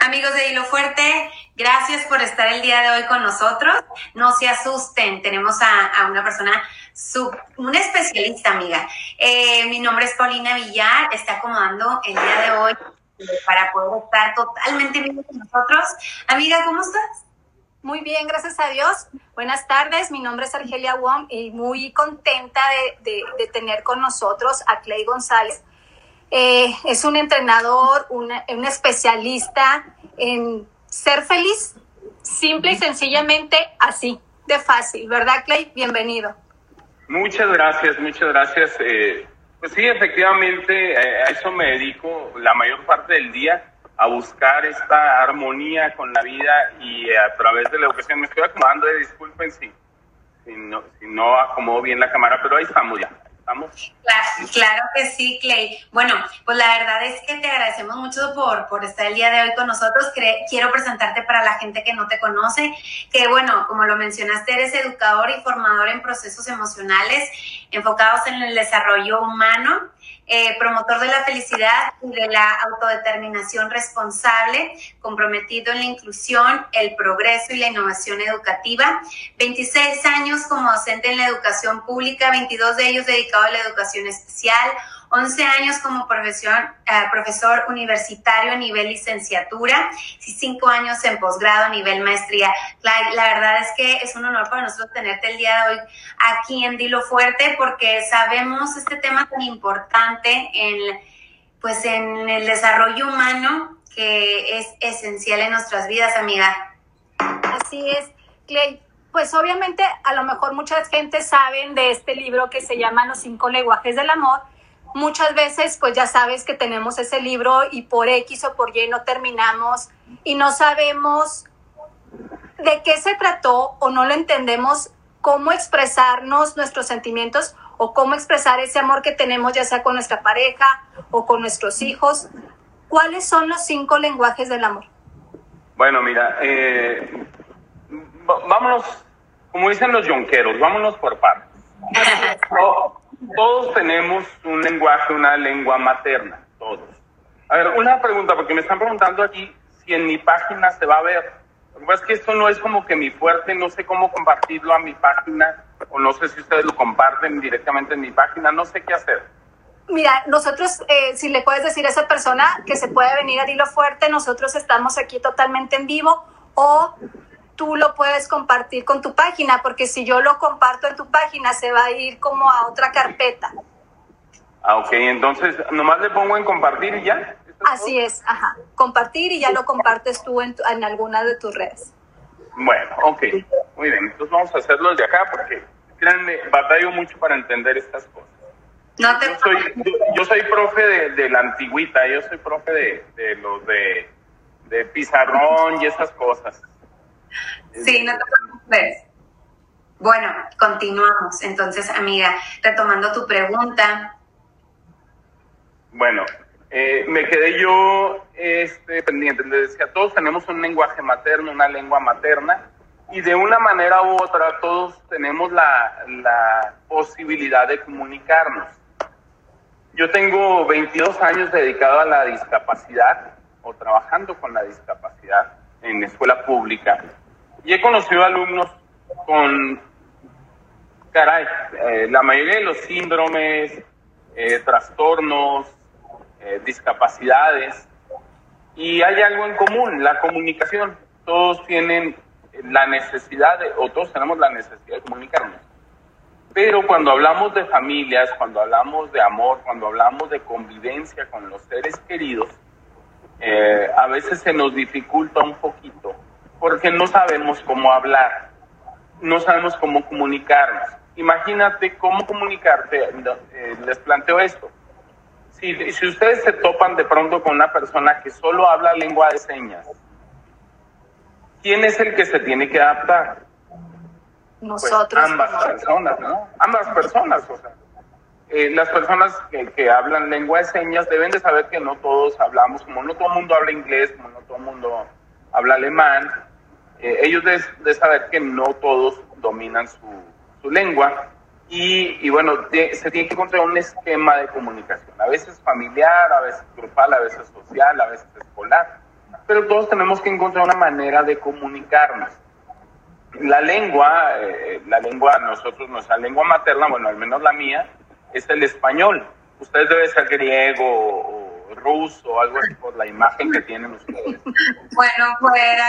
Amigos de Hilo Fuerte, gracias por estar el día de hoy con nosotros. No se asusten, tenemos a, una persona, sub, una especialista, amiga. Eh, mi nombre es Paulina Villar, está acomodando el día de hoy para poder estar totalmente bien con nosotros. Amiga, ¿cómo estás? Muy bien, gracias a Dios. Buenas tardes, mi nombre es Argelia Wong y muy contenta de, tener con nosotros a Clay González. Eh, es un entrenador, un especialista en ser feliz, simple y sencillamente así, de fácil, ¿verdad, Clay? Bienvenido. Muchas gracias, muchas gracias. Eh, pues sí, efectivamente, eh, a eso me dedico la mayor parte del día, a buscar esta armonía con la vida y a través de la educación. Me estoy acomodando, eh, disculpen si, si, no, si no acomodo bien la cámara, pero ahí estamos ya. Claro, que sí, Clay. Bueno, pues la verdad es que te agradecemos mucho por, por estar el día de hoy con nosotros. quiero presentarte para la gente que no te conoce, que bueno, como lo mencionaste, eres educador y formador en procesos emocionales enfocados en el desarrollo humano eh, promotor de la felicidad y de la autodeterminación responsable, comprometido en la inclusión, el progreso y la innovación educativa. 26 años como docente en la educación pública, 22 de ellos dedicados a la educación especial, 11 años como profesor, eh, profesor universitario a nivel licenciatura y 5 años en posgrado a nivel maestría. La, la, verdad es que es un honor para nosotros tenerte el día de hoy aquí en Dilo Fuerte porque sabemos este tema tan importante en, pues en el desarrollo humano que es esencial en nuestras vidas, amiga. Así es, Clay. Pues obviamente a lo mejor mucha gente saben de este libro que se llama Los cinco lenguajes del amor, muchas veces pues ya sabes que tenemos ese libro y por X o por Y no terminamos y no sabemos de qué se trató o no lo entendemos, cómo expresarnos nuestros sentimientos o cómo expresar ese amor que tenemos ya sea con nuestra pareja o con nuestros hijos. ¿Cuáles son los cinco lenguajes del amor? Bueno, mira, eh, vámonos, como dicen los yonqueros, vámonos por partes. todos tenemos un lenguaje, una lengua materna, todos. A ver, una pregunta, porque me están preguntando aquí si en mi página se va a ver. Lo que pasa es que esto no es como que mi fuerte, no sé cómo compartirlo a mi página, o no sé si ustedes lo comparten directamente en mi página, no sé qué hacer. Mira, nosotros, eh, si le puedes decir a esa persona que se puede venir a Dilo Fuerte, nosotros estamos aquí totalmente en vivo, o tú lo puedes compartir con tu página, porque si yo lo comparto en tu página se va a ir como a otra carpeta. Ah, ok, entonces nomás le pongo en compartir y ya. Así es, ajá, compartir y ya lo compartes tú en, en alguna de tus redes. Bueno, ok, muy bien, entonces vamos a hacerlo desde acá porque, créanme, batallo mucho para entender estas cosas. No te... yo, soy, yo, soy profe de, la antigüita, yo soy profe de, de los de, de pizarrón y esas cosas. Sí, no te preocupes. Bueno, continuamos. Entonces, amiga, retomando tu pregunta. Bueno, eh, me quedé yo este, pendiente. Les decía, todos tenemos un lenguaje materno, una lengua materna, y de una manera u otra todos tenemos la, la posibilidad de comunicarnos. Yo tengo 22 años dedicado a la discapacidad o trabajando con la discapacidad en escuela pública. Y he conocido alumnos con, caray, eh, la mayoría de los síndromes, eh, trastornos, eh, discapacidades. Y hay algo en común, la comunicación. Todos tienen la necesidad, de, o todos tenemos la necesidad de comunicarnos. Pero cuando hablamos de familias, cuando hablamos de amor, cuando hablamos de convivencia con los seres queridos, a veces se nos dificulta un poquito porque no sabemos cómo hablar, no sabemos cómo comunicarnos. Imagínate cómo comunicarte, eh, les planteo esto. Si, si ustedes se topan de pronto con una persona que solo habla lengua de señas, ¿quién es el que se tiene que adaptar? Nosotros. Pues ambas personas, ¿no? Ambas personas, o sea. Eh, las personas que, que, hablan lengua de señas deben de saber que no todos hablamos, como no todo el mundo habla inglés, como no todo el mundo habla alemán, eh, ellos de, saber que no todos dominan su, lengua y, bueno, se tiene que encontrar un esquema de comunicación, a veces familiar, a veces grupal, a veces social, a veces escolar. pero todos tenemos que encontrar una manera de comunicarnos. La lengua, eh, la lengua, nosotros, nuestra lengua materna, bueno, al menos la mía, es el español. Ustedes deben ser griego o ruso algo así por la imagen que tienen ustedes. Bueno, fuera.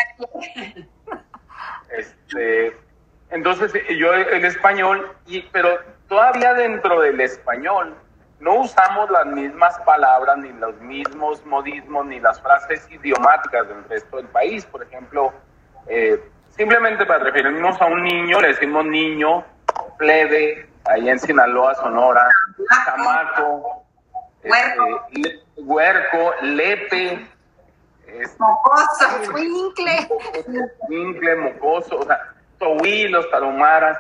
Este, entonces, yo el español, y, pero todavía dentro del español no usamos las mismas palabras, ni los mismos modismos, ni las frases idiomáticas del resto del país. Por ejemplo, eh, simplemente para referirnos a un niño, le decimos niño, plebe, ahí en Sinaloa, Sonora, chamaco, huerco, este, le, huerco lepe, este, mocoso, Incle, mocoso, o sea, tohuilos, tarumaras.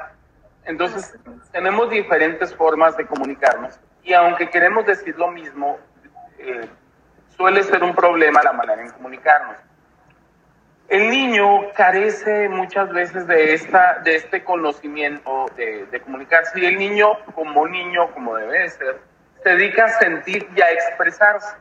Entonces, tenemos diferentes formas de comunicarnos y aunque queremos decir lo mismo, eh, suele ser un problema la manera en comunicarnos. El niño carece muchas veces de, esta, de este conocimiento de, de comunicarse y el niño, como niño, como debe ser, se dedica a sentir y a expresarse.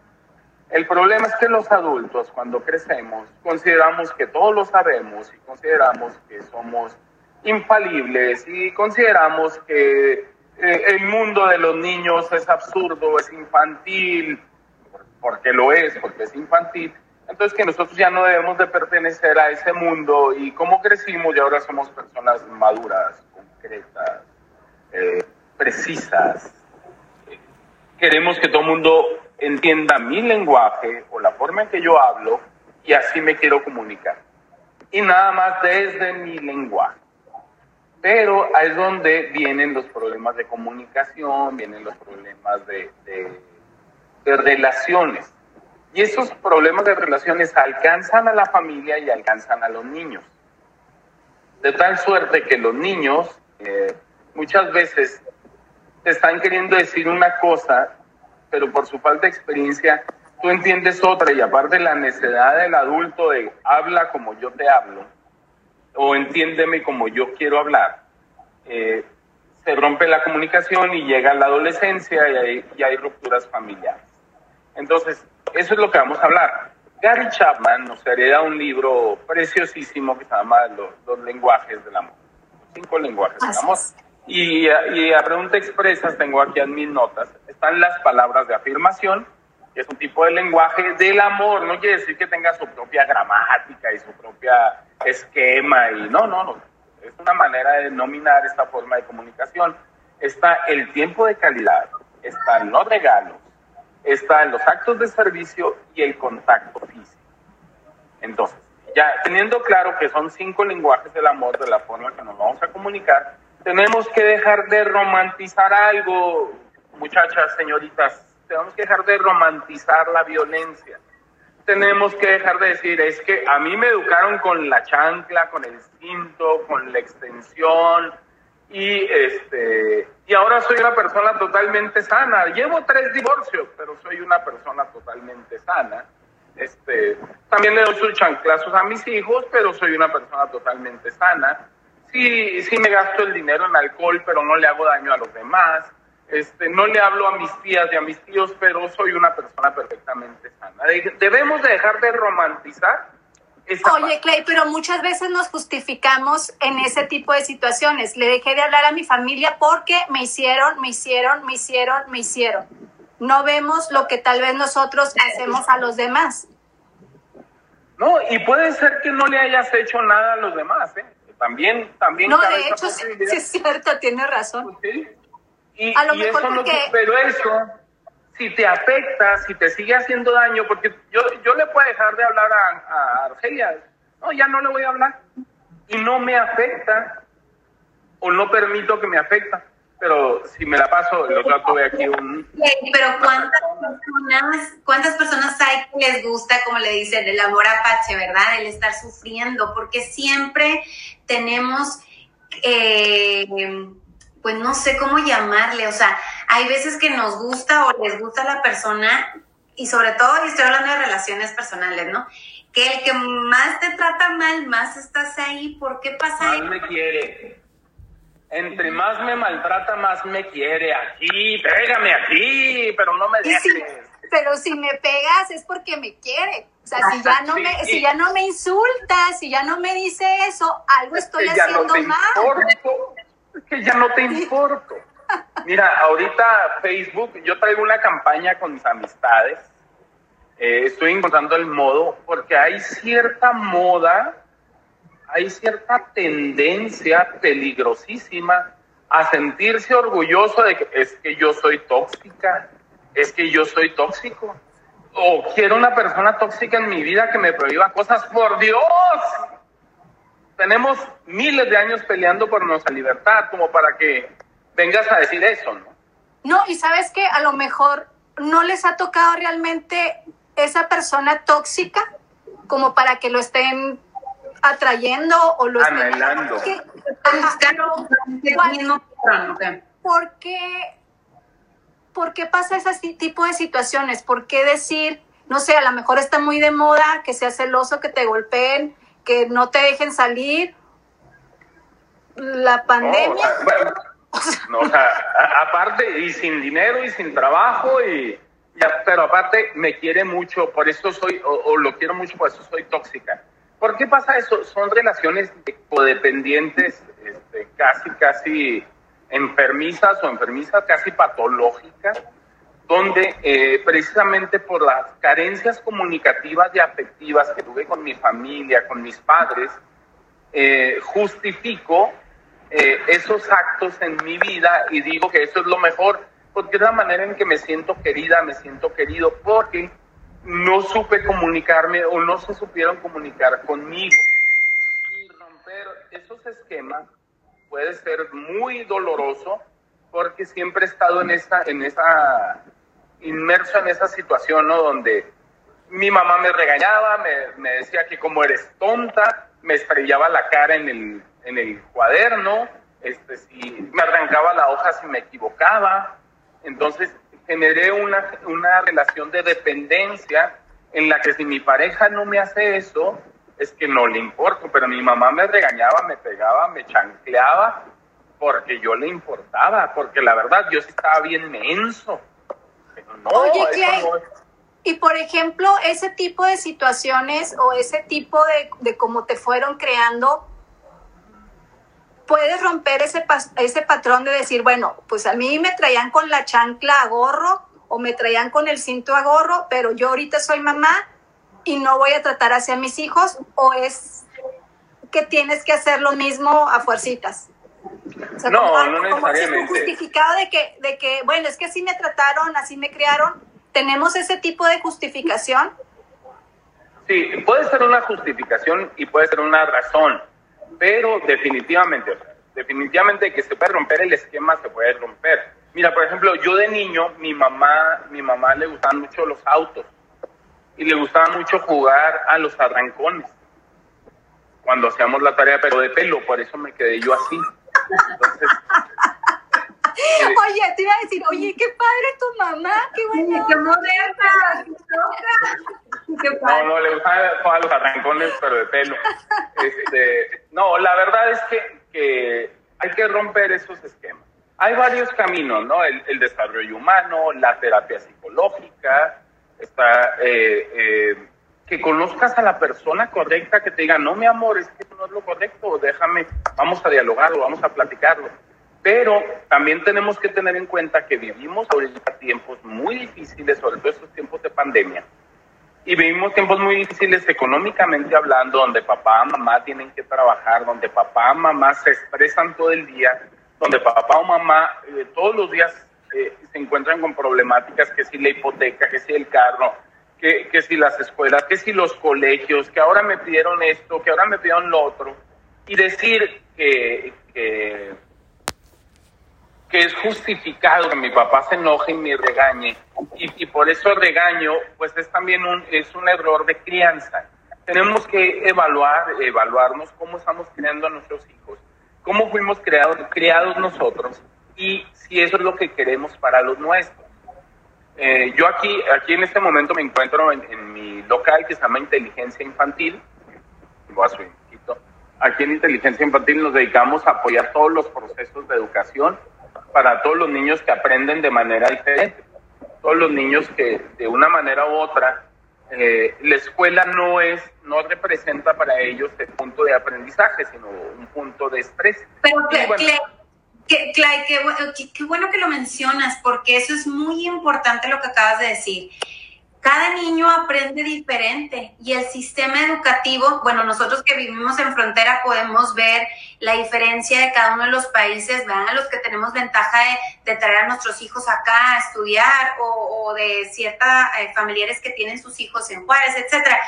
El problema es que los adultos, cuando crecemos, consideramos que todo lo sabemos y consideramos que somos infalibles y consideramos que eh, el mundo de los niños es absurdo, es infantil, porque lo es, porque es infantil. Entonces que nosotros ya no debemos de pertenecer a ese mundo y como crecimos y ahora somos personas maduras, concretas, eh, precisas. Queremos que todo el mundo entienda mi lenguaje o la forma en que yo hablo y así me quiero comunicar. Y nada más desde mi lenguaje. Pero ahí es donde vienen los problemas de comunicación, vienen los problemas de, relaciones. Y esos problemas de relaciones alcanzan a la familia y alcanzan a los niños. De tal suerte que los niños eh, muchas veces están queriendo decir una cosa, pero por su falta de experiencia tú entiendes otra y aparte la necesidad del adulto de habla como yo te hablo o entiéndeme como yo quiero hablar, eh, se rompe la comunicación y llega la adolescencia y hay, y hay rupturas familiares. Entonces, eso es lo que vamos a hablar. Gary Chapman nos hereda un libro preciosísimo que se llama Los, los lenguajes del amor. Cinco lenguajes del amor. Y, y, a pregunta expresas tengo aquí en mis notas, están las palabras de afirmación, que es un tipo de lenguaje del amor, no quiere decir que tenga su propia gramática y su propia esquema, y no, no, no, es una manera de denominar esta forma de comunicación. Está el tiempo de calidad, están los regalos, están los actos de servicio y el contacto físico. Entonces, ya teniendo claro que son cinco lenguajes del amor de la forma que nos vamos a comunicar, tenemos que dejar de romantizar algo, muchachas, señoritas, tenemos que dejar de romantizar la violencia. Tenemos que dejar de decir, es que a mí me educaron con la chancla, con el cinto, con la extensión, y este y ahora soy una persona totalmente sana. Llevo tres divorcios, pero soy una persona totalmente sana. Este, también le doy sus chanclazos a mis hijos, pero soy una persona totalmente sana. Sí, sí me gasto el dinero en alcohol, pero no le hago daño a los demás. Este, no le hablo a mis tías y a mis tíos, pero soy una persona perfectamente sana. Debemos de dejar de romantizar Oye, Clay, pero muchas veces nos justificamos en ese tipo de situaciones. Le dejé de hablar a mi familia porque me hicieron, me hicieron, me hicieron, me hicieron. No vemos lo que tal vez nosotros hacemos a los demás. No, y puede ser que no le hayas hecho nada a los demás, ¿eh? También, también. No, de hecho, sí, sí, es cierto, tiene razón. ¿Sí? Y, a lo mejor eso porque... pero eso si te afecta, si te sigue haciendo daño, porque yo, yo le puedo dejar de hablar a, a Argelia, no, ya no le voy a hablar, y no me afecta, o no permito que me afecta, pero si me la paso, lo trato de aquí un... Pero ¿cuántas personas, ¿cuántas personas hay que les gusta, como le dicen, el amor apache, verdad? El estar sufriendo, porque siempre tenemos... Eh, pues no sé cómo llamarle, o sea, hay veces que nos gusta o les gusta la persona y sobre todo, y estoy hablando de relaciones personales, ¿no? Que el que más te trata mal, más estás ahí, ¿por qué pasa Más me quiere. Entre más me maltrata, más me quiere. Aquí, pégame aquí, pero no me dejes. pero si me pegas es porque me quiere. O sea, si ya no me, si ya no me insultas, si ya no me dice eso, algo estoy haciendo mal. Es que ya no te importo. Mira, ahorita Facebook, yo traigo una campaña con mis amistades. Eh, estoy encontrando el modo porque hay cierta moda, hay cierta tendencia peligrosísima a sentirse orgulloso de que es que yo soy tóxica, es que yo soy tóxico. O quiero una persona tóxica en mi vida que me prohíba cosas. Por Dios, tenemos miles de años peleando por nuestra libertad como para que vengas a decir eso, ¿no? No, y sabes que a lo mejor no les ha tocado realmente esa persona tóxica como para que lo estén atrayendo o lo estén anhelando. ¿Por qué ¿por qué pasa ese tipo de situaciones? ¿Por qué decir, no sé, a lo mejor está muy de moda que sea celoso, que te golpeen, que no te dejen salir? La pandemia. No, o sea, aparte, y sin dinero y sin trabajo, y, pero aparte me quiere mucho, por eso soy, o, lo quiero mucho, por eso soy tóxica. ¿Por qué pasa eso? Son relaciones codependientes, este, casi, casi enfermizas o enfermizas casi patológicas, donde eh, precisamente por las carencias comunicativas y afectivas que tuve con mi familia, con mis padres, eh, justifico eh, esos actos en mi vida y digo que eso es lo mejor, porque es la manera en que me siento querida, me siento querido, porque no supe comunicarme o no se supieron comunicar conmigo. Y romper esos esquemas puede ser muy doloroso porque siempre he estado en esa, en esa, inmerso en esa situación, ¿no? Donde mi mamá me regañaba, me, me decía que como eres tonta, me estrellaba la cara en el, en el cuaderno, este, si me arrancaba la hoja si me equivocaba. Entonces generé una, una relación de dependencia en la que si mi pareja no me hace eso, es que no le importo, pero mi mamá me regañaba, me pegaba, me chancleaba, porque yo le importaba, porque la verdad yo estaba bien menso. Oye, Clay, y por ejemplo, ese tipo de situaciones o ese tipo de, de cómo te fueron creando, puedes romper ese, ese patrón de decir, bueno, pues a mí me traían con la chancla a gorro o me traían con el cinto a gorro, pero yo ahorita soy mamá y no voy a tratar hacia mis hijos o es que tienes que hacer lo mismo a fuercitas? No, no necesariamente. Como justificado de que, de que, bueno, es que así me trataron, así me criaron. ¿Tenemos ese tipo de justificación? Sí, puede ser una justificación y puede ser una razón, pero definitivamente, definitivamente que se puede romper el esquema, se puede romper. Mira, por ejemplo, yo de niño, mi mamá, mi mamá le gustaban mucho los autos y le gustaba mucho jugar a los arrancones cuando hacíamos la tarea, pero de pelo, por eso me quedé yo así. Entonces, oye, te iba a decir, oye, qué padre tu mamá, qué buena. Qué moderna, No, no, le a los arrancones, pero de pelo. Este, no, la verdad es que, que hay que romper esos esquemas. Hay varios caminos, ¿no? El, el desarrollo humano, la terapia psicológica, está eh, eh, que conozcas a la persona correcta, que te diga, no, mi amor, es que no es lo correcto, déjame, vamos a dialogarlo, vamos a platicarlo. Pero también tenemos que tener en cuenta que vivimos ahorita tiempos muy difíciles, sobre todo estos tiempos de pandemia, y vivimos tiempos muy difíciles económicamente hablando, donde papá, mamá tienen que trabajar, donde papá, mamá se expresan todo el día, donde papá o mamá eh, todos los días eh, se encuentran con problemáticas, que si la hipoteca, que si el carro, que, si las escuelas, que si los colegios, que ahora me pidieron esto, que ahora me pidieron lo otro, y decir que, que, es justificado que mi papá se enoje y me regañe, y, y por eso regaño, pues es también un, es un error de crianza. Tenemos que evaluar, evaluarnos cómo estamos criando a nuestros hijos, cómo fuimos creados, criados nosotros, y si eso es lo que queremos para los nuestros. Eh, yo aquí, aquí en este momento me encuentro en, mi local que se llama Inteligencia Infantil. Aquí en Inteligencia Infantil nos dedicamos a apoyar todos los procesos de educación para todos los niños que aprenden de manera diferente. todos los niños que de una manera u otra eh, la escuela no es, no representa para ellos el punto de aprendizaje, sino un punto de estrés. Pero, qué, qué, bueno que lo mencionas, porque eso es muy importante lo que acabas de decir cada niño aprende diferente y el sistema educativo, bueno, nosotros que vivimos en frontera podemos ver la diferencia de cada uno de los países, vean a los que tenemos ventaja de, traer a nuestros hijos acá a estudiar o, de ciertos eh, familiares que tienen sus hijos en Juárez, etcétera.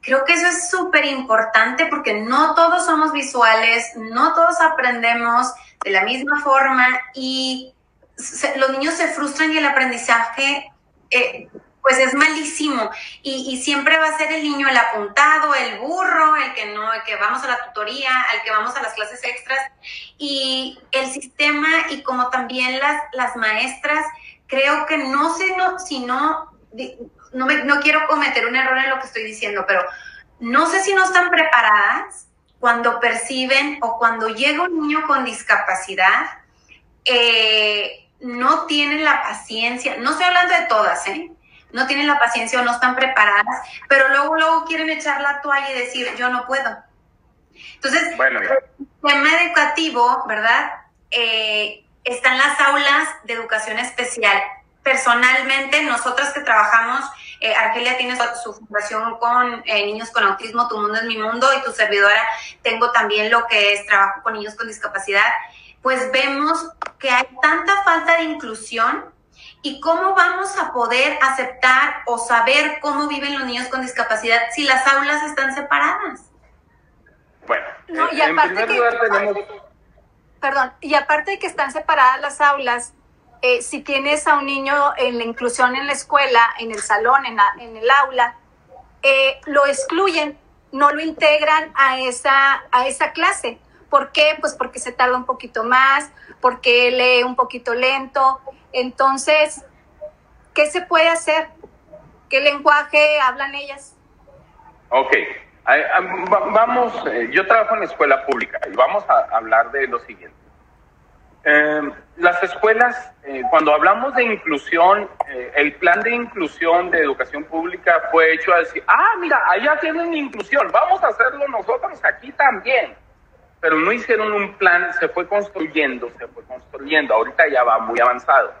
Creo que eso es súper importante porque no todos somos visuales, no todos aprendemos de la misma forma y los niños se frustran y el aprendizaje eh, pues es malísimo. Y, siempre va a ser el niño el apuntado, el burro, el que no, el que vamos a la tutoría, el que vamos a las clases extras. Y el sistema y como también las, las maestras, creo que no sé no, si no, no, no quiero cometer un error en lo que estoy diciendo, pero no sé si no están preparadas cuando perciben o cuando llega un niño con discapacidad, eh, no tienen la paciencia, no estoy hablando de todas, ¿eh? no tienen la paciencia o no están preparadas, pero luego, luego quieren echar la toalla y decir, yo no puedo. Entonces, bueno, el sistema educativo, ¿verdad? Eh, están las aulas de educación especial. Personalmente, nosotras que trabajamos, eh, Argelia tiene su, fundación con eh, niños con autismo, Tu Mundo es mi Mundo, y tu servidora tengo también lo que es trabajo con niños con discapacidad, pues vemos que hay tanta falta de inclusión ¿Y cómo vamos a poder aceptar o saber cómo viven los niños con discapacidad si las aulas están separadas? Bueno, y en primer lugar tenemos... Perdón, y aparte de que están separadas las aulas, eh, si tienes a un niño en la inclusión en la escuela, en el salón, en, en el aula, eh, lo excluyen, no lo integran a esa, a esa clase. ¿Por qué? Pues porque se tarda un poquito más, porque lee un poquito lento. Entonces, ¿qué se puede hacer? ¿Qué lenguaje hablan ellas? Ok, vamos, eh, yo trabajo en la escuela pública y vamos a hablar de lo siguiente. Em, las escuelas, eh, cuando hablamos de inclusión, eh, el plan de inclusión de educación pública fue hecho a decir, ah, mira, allá tienen inclusión, vamos a hacerlo nosotros aquí también pero no hicieron un plan, se fue construyendo, se fue construyendo, ahorita ya va muy avanzado,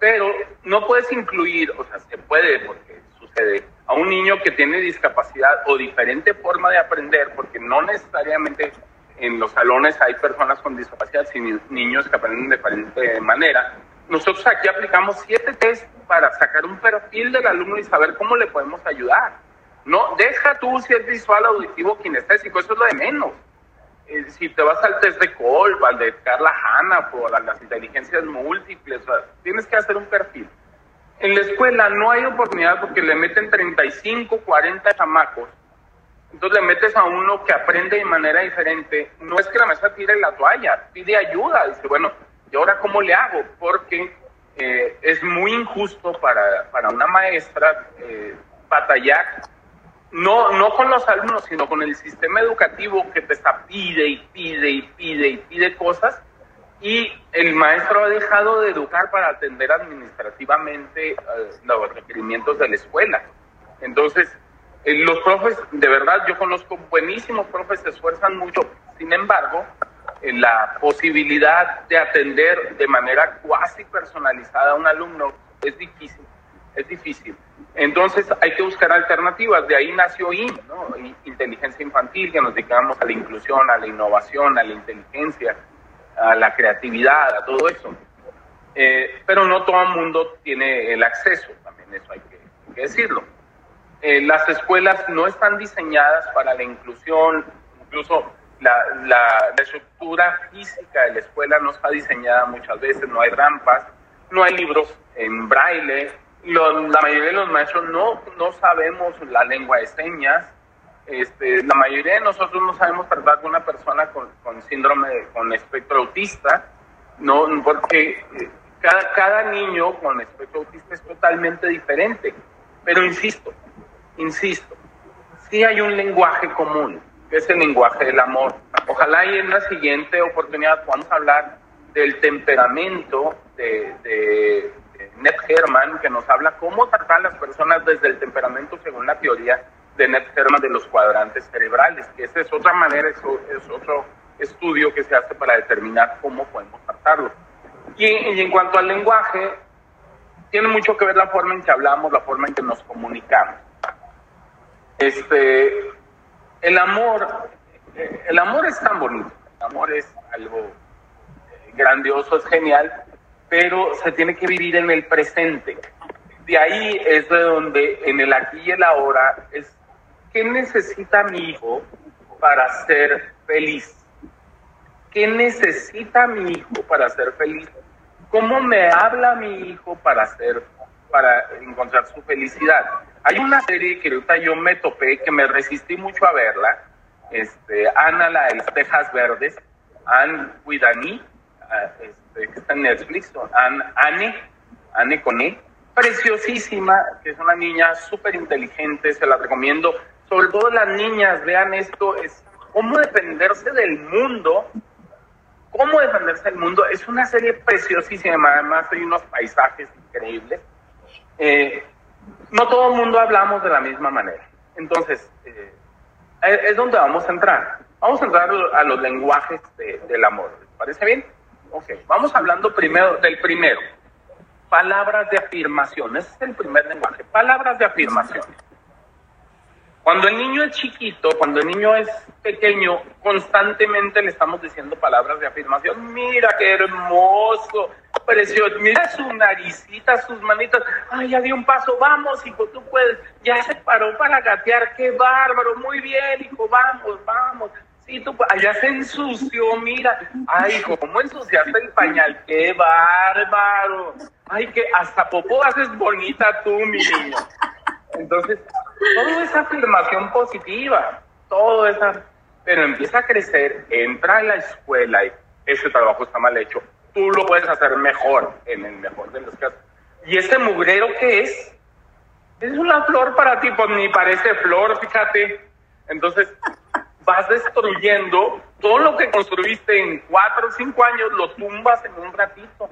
pero no puedes incluir, o sea, se puede porque sucede, a un niño que tiene discapacidad o diferente forma de aprender, porque no necesariamente en los salones hay personas con discapacidad, sino niños que aprenden de diferente manera. Nosotros aquí aplicamos siete test para sacar un perfil del alumno y saber cómo le podemos ayudar. No, deja tú si es visual, auditivo, kinestésico, eso es lo de menos eh, si te vas al test de Kolb, al de Carla Hanna, por las inteligencias múltiples, tienes que hacer un perfil. En la escuela no hay oportunidad porque le meten 35, 40 chamacos. Entonces le metes a uno que aprende de manera diferente. No es que la maestra tire la toalla, pide ayuda. Dice, bueno, ¿y ahora cómo le hago? Porque eh, es muy injusto para, para una maestra eh, batallar no, no con los alumnos, sino con el sistema educativo que te está pide y pide y pide y pide cosas y el maestro ha dejado de educar para atender administrativamente eh, los requerimientos de la escuela. Entonces, los profes, de verdad, yo conozco buenísimos profes, se esfuerzan mucho, sin embargo, en la posibilidad de atender de manera cuasi personalizada a un alumno es difícil, es difícil. Entonces hay que buscar alternativas. De ahí nació IN, ¿no? Inteligencia Infantil, que nos dedicamos a la inclusión, a la innovación, a la inteligencia, a la creatividad, a todo eso. Eh, pero no todo el mundo tiene el acceso, también eso hay que, decirlo. Eh, las escuelas no están diseñadas para la inclusión, incluso la, la, estructura física de la escuela no está diseñada muchas veces, no hay rampas, no hay libros en braille, la mayoría de los maestros no, no sabemos la lengua de señas. Este, la mayoría de nosotros no sabemos tratar con una persona con, con síndrome, con espectro autista, no, porque eh, cada, cada niño con espectro autista es totalmente diferente. Pero insisto, insisto, sí hay un lenguaje común, que es el lenguaje del amor. Ojalá y en la siguiente oportunidad podamos hablar del temperamento de, Ned Herman, que nos habla cómo tratar a las personas desde el temperamento según la teoría de Ned Herman de los cuadrantes cerebrales, que esa es otra manera, es otro estudio que se hace para determinar cómo podemos tratarlo. Y, y en cuanto al lenguaje, tiene mucho que ver la forma en que hablamos, la forma en que nos comunicamos. Este, el amor, eh, el amor es tan bonito, el amor es algo eh, grandioso, es genial, pero se tiene que vivir en el presente. De ahí es de donde en el aquí y el ahora es qué necesita mi hijo para ser feliz. ¿Qué necesita mi hijo para ser feliz? ¿Cómo me habla mi hijo para ser, para encontrar su felicidad? Hay una serie que ahorita yo me topé, que me resistí mucho a verla, este, Ana la de las Tejas Verdes, Anne Widani, ah, este, que está en Netflix, Anne, Anne, Anne con E, preciosísima, que es una niña súper inteligente, se la recomiendo. Sobre todo las niñas, vean esto, es cómo defenderse del mundo cómo defenderse del mundo. Es una serie preciosísima, además hay unos paisajes increíbles. Eh, no todo el mundo hablamos de la misma manera. Entonces, eh, es donde vamos a entrar. Vamos a entrar a los lenguajes del amor. ¿Les parece bien? Ok, vamos hablando primero del primero. Palabras de afirmación. Ese es el primer lenguaje. Palabras de afirmación. Cuando el niño es chiquito, cuando el niño es pequeño, constantemente le estamos diciendo palabras de afirmación. Mira qué hermoso, precioso. Mira su naricita, sus manitas. Ay, ya dio un paso. Vamos, hijo, tú puedes. Ya se paró para gatear. Qué bárbaro. Muy bien, hijo. Vamos, vamos. Sí, tú, allá se ensució, mira. Ay, hijo, ¿cómo ensuciaste el pañal? ¡Qué bárbaro! Ay, que hasta popó haces bonita tú, mi niño. Entonces, todo esa afirmación positiva, todo esa, pero empieza a crecer, entra a la escuela y ese trabajo está mal hecho. Tú lo puedes hacer mejor, en el mejor de los casos. Y ese mugrero que es, es una flor para ti, pues ni parece flor, fíjate. Entonces, vas destruyendo todo lo que construiste en cuatro o cinco años, lo tumbas en un ratito.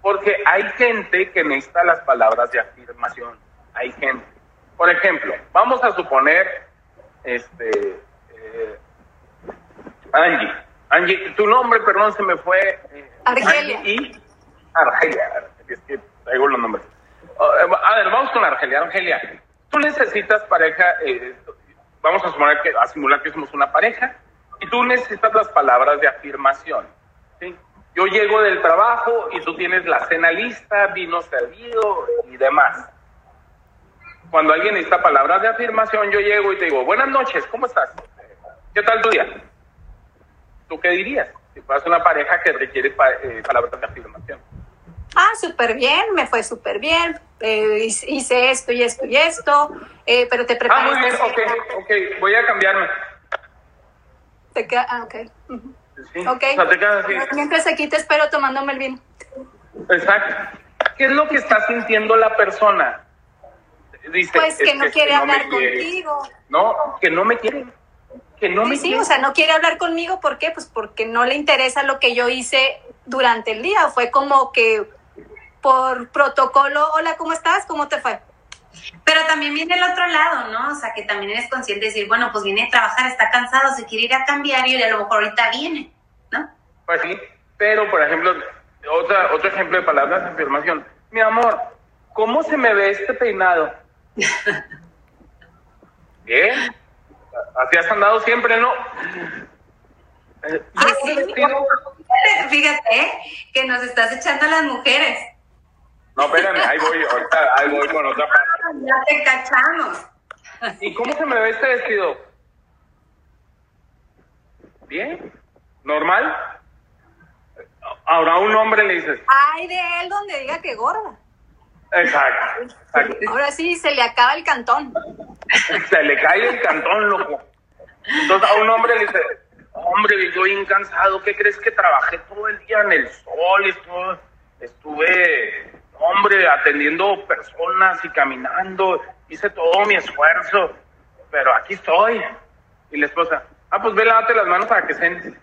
Porque hay gente que necesita las palabras de afirmación. Hay gente. Por ejemplo, vamos a suponer, este, eh, Angie. Angie, tu nombre, perdón, se me fue. Eh, Argelia. y Argelia. Es que traigo los nombres. Eh, a ver, vamos con Argelia. Argelia, tú necesitas pareja, eh, vamos a suponer que, a simular que somos una pareja, y tú necesitas las palabras de afirmación. ¿sí? Yo llego del trabajo y tú tienes la cena lista, vino servido y demás cuando alguien necesita palabras de afirmación, yo llego y te digo, buenas noches, ¿cómo estás? ¿Qué tal tu día? ¿Tú qué dirías? Si fueras una pareja que requiere eh, palabras de afirmación. Ah, súper bien, me fue súper bien, eh, hice esto y esto y esto, eh, pero te preparas. Ah, muy bien, ok, ok, voy a cambiarme. Te queda, ah, ok. Sí, ok. O sea, te quedas así. Mientras aquí te espero tomándome el vino. Exacto. ¿Qué es lo que está sintiendo la persona? Pues que no quiere hablar contigo. No, que no me quiere. Que no me sí, o sea, no quiere hablar conmigo, ¿por qué? Pues porque no le interesa lo que yo hice durante el día. Fue como que por protocolo, hola, ¿cómo estás? ¿Cómo te fue? Pero también viene el otro lado, ¿no? O sea, que también eres consciente de decir, bueno, pues viene a trabajar, está cansado, se quiere ir a cambiar y a lo mejor ahorita viene, ¿no? Pues sí, pero por ejemplo, otra, otro ejemplo de palabras de afirmación. Mi amor, ¿cómo se me ve este peinado? Bien. Así has andado siempre, ¿no? Ah, Fíjate, ¿eh? que nos estás echando a las mujeres. No, espérame, ahí voy, ahorita, ahí voy con otra parte. Ya te cachamos. ¿Y cómo se me ve este vestido? Bien, normal. Ahora a un hombre le dices. Ay, de él donde diga que gorda. Exacto, Ahora sí, se le acaba el cantón. se le cae el cantón, loco. Entonces a un hombre le dice, hombre, estoy bien cansado, ¿qué crees que trabajé todo el día en el sol? Estuve, estuve, hombre, atendiendo personas y caminando, hice todo mi esfuerzo, pero aquí estoy. Y la esposa, ah, pues ve, lávate las manos para que se...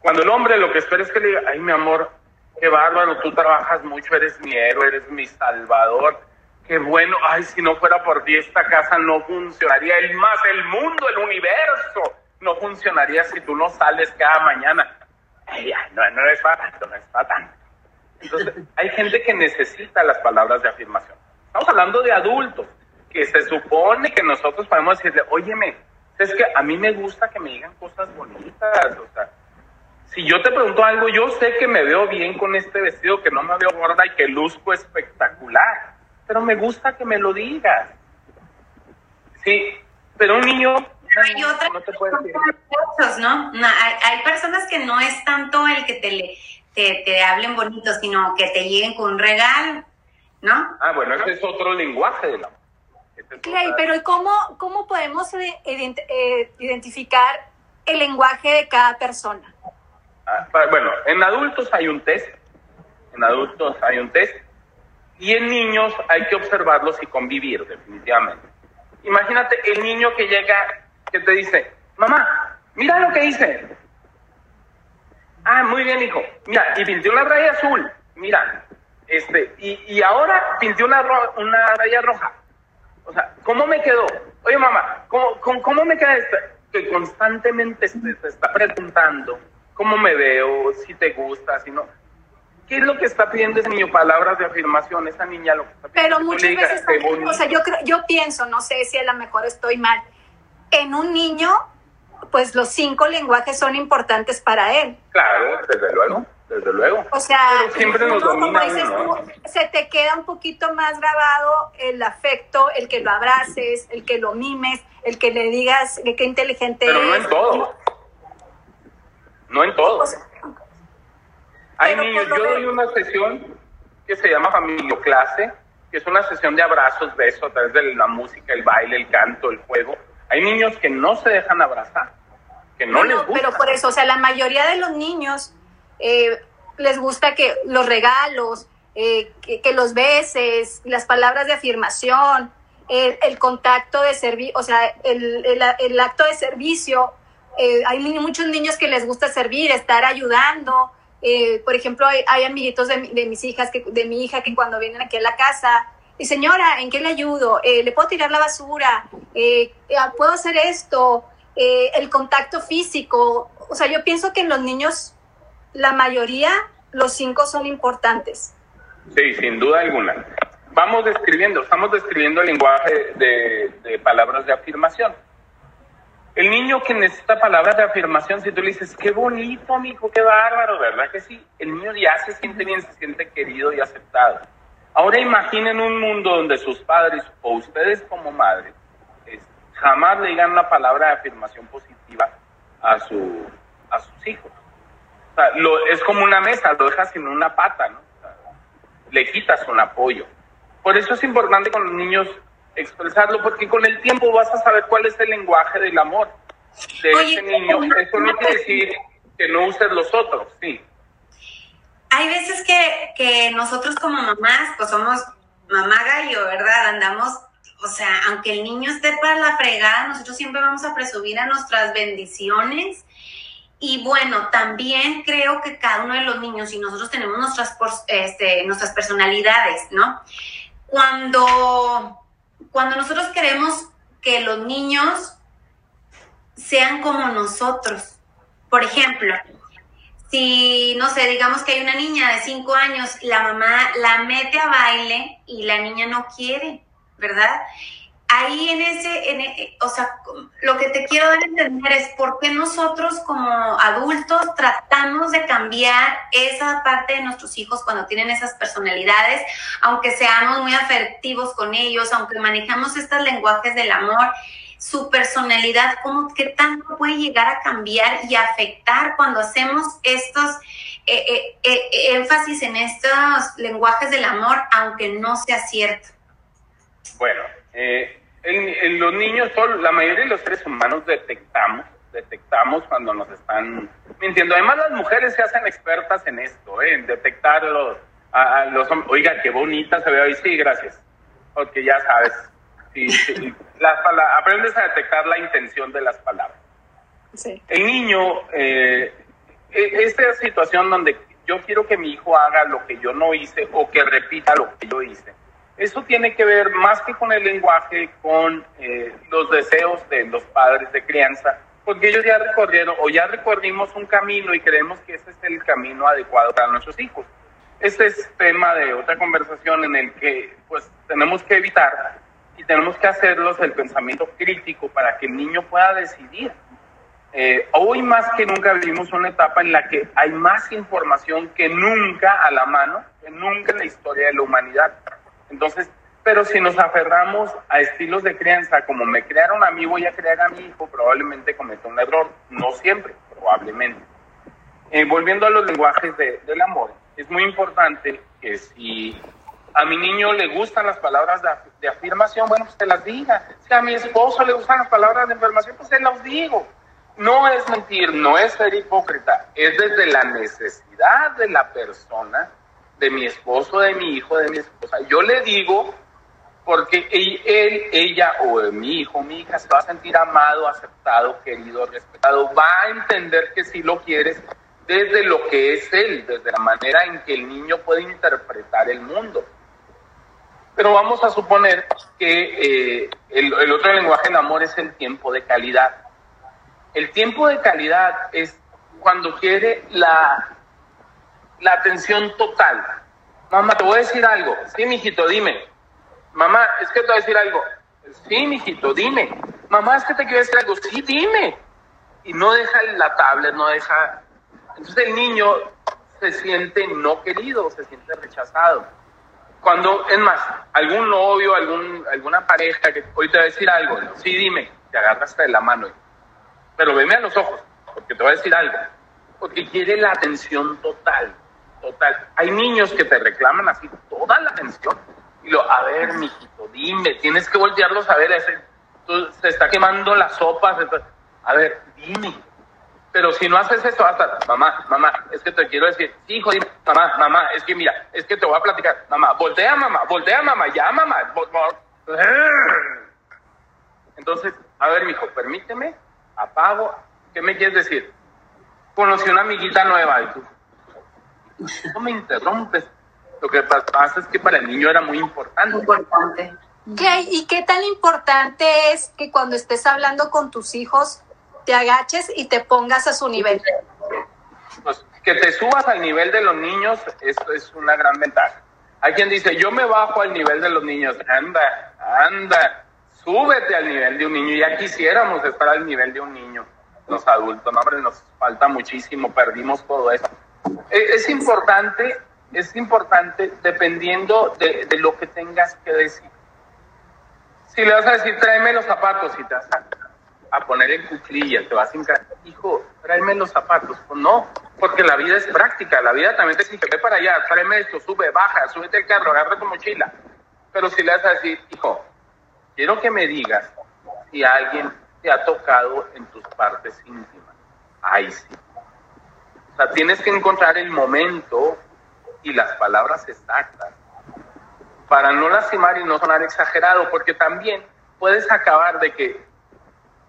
Cuando el hombre lo que espera es que le diga, ay, mi amor, qué bárbaro, tú trabajas mucho, eres mi héroe, eres mi salvador. Qué bueno, ay, si no fuera por ti esta casa no funcionaría, el más, el mundo, el universo, no funcionaría si tú no sales cada mañana. Ay, no, no es para tanto, no es para tanto. Entonces, hay gente que necesita las palabras de afirmación. Estamos hablando de adultos, que se supone que nosotros podemos decirle, óyeme, es que a mí me gusta que me digan cosas bonitas, o sea, si yo te pregunto algo, yo sé que me veo bien con este vestido, que no me veo gorda y que luzco espectacular, pero me gusta que me lo digas. Sí, pero un niño hay otras no te puede decir. ¿no? hay, hay, personas que no es tanto el que te, le, te, te, hablen bonito, sino que te lleguen con un regalo, ¿no? Ah, bueno, ese es otro lenguaje de la Clay, pero ¿cómo, cómo podemos eh, identificar el lenguaje de cada persona? Ah, bueno, en adultos hay un test, en adultos hay un test, y en niños hay que observarlos y convivir, definitivamente. Imagínate el niño que llega, que te dice, mamá, mira lo que hice. Ah, muy bien, hijo. Mira, y pinté una raya azul. Mira, este, y, y ahora pinté una, una raya roja. O sea, ¿cómo me quedó? Oye, mamá, ¿cómo, cómo, me queda esto? Que constantemente te está preguntando cómo me veo, si te gusta, si no. ¿Qué es lo que está pidiendo ese niño? Palabras de afirmación, esa niña lo que está pidiendo. Pero muchas veces, o sea, yo, creo, yo pienso, no sé si a lo mejor estoy mal, en un niño, pues los cinco lenguajes son importantes para él. Claro, desde luego, desde luego. O sea, siempre nos como dices se te queda un poquito más grabado el afecto, el que lo abraces, el que lo mimes, el que le digas que qué inteligente Pero no en todo. No en todo. Hay niños, yo doy una sesión que se llama Familio Clase, que es una sesión de abrazos, besos a través de la música, el baile, el canto, el juego. Hay niños que no se dejan abrazar, que no les gusta. Pero por eso, o sea, la mayoría de los niños eh, les gusta que los regalos, eh, que, los beses, las palabras de afirmación, el, contacto de servicio, o sea, el, el, acto de servicio eh, hay muchos niños que les gusta servir, estar ayudando. Eh, por ejemplo, hay, amiguitos de, mis hijas, que, de mi hija, que cuando vienen aquí a la casa, y señora, ¿en qué le ayudo? Eh, ¿Le puedo tirar la basura? Ah, ¿Puedo hacer esto? el contacto físico. O sea, yo pienso que en los niños, la mayoría, los cinco son importantes. Sí, sin duda alguna. Vamos describiendo, estamos describiendo el lenguaje de, de palabras de afirmación. El niño que necesita palabras de afirmación, si tú le dices, qué bonito, amigo, qué bárbaro, ¿verdad que sí? El niño ya se siente bien, se siente querido y aceptado. Ahora imaginen un mundo donde sus padres o ustedes como madres jamás le digan una palabra de afirmación positiva a, su, a sus hijos. O sea, lo, es como una mesa, lo dejas sin una pata, ¿no? le quitas un apoyo. Por eso es importante con los niños expresarlo, porque con el tiempo vas a saber cuál es el lenguaje del amor de ese niño. Eso no quiere decir que no uses los otros, sí. Hay veces que, que nosotros como mamás, pues somos mamá gallo, ¿verdad? Andamos, o sea, aunque el niño esté para la fregada, nosotros siempre vamos a presumir a nuestras bendiciones. Y bueno, también creo que cada uno de los niños, y nosotros tenemos nuestras, este, nuestras personalidades, ¿no? Cuando cuando nosotros queremos que los niños sean como nosotros, por ejemplo, si, no sé, digamos que hay una niña de cinco años, la mamá la mete a baile y la niña no quiere, ¿verdad? Ahí en ese, e, o sea, lo que te quiero dar a entender es por qué nosotros como adultos tratamos de cambiar esa parte de nuestros hijos cuando tienen esas personalidades, aunque seamos muy afectivos con ellos, aunque manejamos estos lenguajes del amor, su personalidad, cómo, qué tanto puede llegar a cambiar y afectar cuando hacemos estos eh, eh, eh, énfasis en estos lenguajes del amor, aunque no sea cierto. Bueno, eh, en, los niños, la mayoría de los seres humanos detectamos, detectamos cuando nos están mintiendo. Además, las mujeres se hacen expertas en esto, ¿eh? en detectar los, a, los hombres. Oiga, qué bonita se ve hoy. Sí, gracias. Porque ya sabes. aprendes a detectar la intención de las palabras. El niño, eh, e, esta situación donde yo quiero que mi hijo haga lo que yo no hice o que repita lo que yo hice. Eso tiene que ver más que con el lenguaje, con eh, los deseos de los padres de crianza, porque ellos ya recorrieron o ya recorrimos un camino y creemos que ese es el camino adecuado para nuestros hijos. Este es tema de otra conversación en el que pues tenemos que evitar y tenemos que hacerlos el pensamiento crítico para que el niño pueda decidir. Eh, hoy más que nunca vivimos una etapa en la que hay más información que nunca a la mano, que nunca en la historia de la humanidad. Entonces, pero si nos aferramos a estilos de crianza como me crearon a mí, voy a crear a mi hijo, probablemente cometa un error. No siempre, probablemente. Eh, volviendo a los lenguajes de, del amor, es muy importante que si a mi niño le gustan las palabras de, de, afirmación, bueno, pues te las diga. Si a mi esposo le gustan las palabras de afirmación, pues se las digo. No es mentir, no es ser hipócrita, es desde la necesidad de la persona, de mi esposo, de mi hijo, de mi esposa. Yo le digo porque él, ella o mi hijo, mi hija se va a sentir amado, aceptado, querido, respetado, va a entender que si lo quieres desde lo que es él, desde la manera en que el niño puede interpretar el mundo. Pero vamos a suponer que eh, el, otro lenguaje del amor es el tiempo de calidad. El tiempo de calidad es cuando quiere la, la atención total. Mamá, te voy a decir algo. Sí, mijito, dime Mamá, es que te voy a decir algo. Sí, mijito, dime. Mamá, es que te quiero decir algo. Sí, dime. Y no deja la tablet, no deja. Entonces el niño se siente no querido, se siente rechazado. Cuando, es más, algún novio, algún, alguna pareja que hoy te va a decir algo, sí, dime, te agarras de la mano. Pero veme a los ojos, porque te voy a decir algo. Porque quiere la atención total, total. Hay niños que te reclaman así toda la atención y lo, a ver, mijito, dime, tienes que voltearlos a ver, ese, se está quemando la sopa, a ver, dime. Pero si no haces eso, hasta, mamá, mamá, es que te quiero decir, hijo, dime, mamá, mamá, es que mira, es que te voy a platicar, mamá, voltea, mamá, voltea, mamá, ya, mamá. Entonces, a ver, mijo, permíteme, apago, ¿qué me quieres decir? Conocí una amiguita nueva y tú, no me interrumpes, lo que pasa es que para el niño era muy importante. Importante. ¿Y qué tan importante es que cuando estés hablando con tus hijos te agaches y te pongas a su nivel? Pues que te subas al nivel de los niños, eso es una gran ventaja. Hay quien dice, yo me bajo al nivel de los niños. Anda, anda, súbete al nivel de un niño. Ya quisiéramos estar al nivel de un niño, los adultos. No, hombre, nos falta muchísimo, perdimos todo eso. E, es importante es importante dependiendo de, lo que tengas que decir. Si le vas a decir, tráeme los zapatos y te vas a, poner en cuclillas, te vas a hincar, hijo, tráeme los zapatos. Pues no, porque la vida es práctica, la vida también te dice, ve para allá, tráeme esto, sube, baja, súbete el carro, agarra tu mochila. Pero si le vas a decir, hijo, quiero que me digas si alguien te ha tocado en tus partes íntimas. Ay, sí. O sea, tienes que encontrar el momento y las palabras exactas para no lastimar y no sonar exagerado, porque también puedes acabar de que,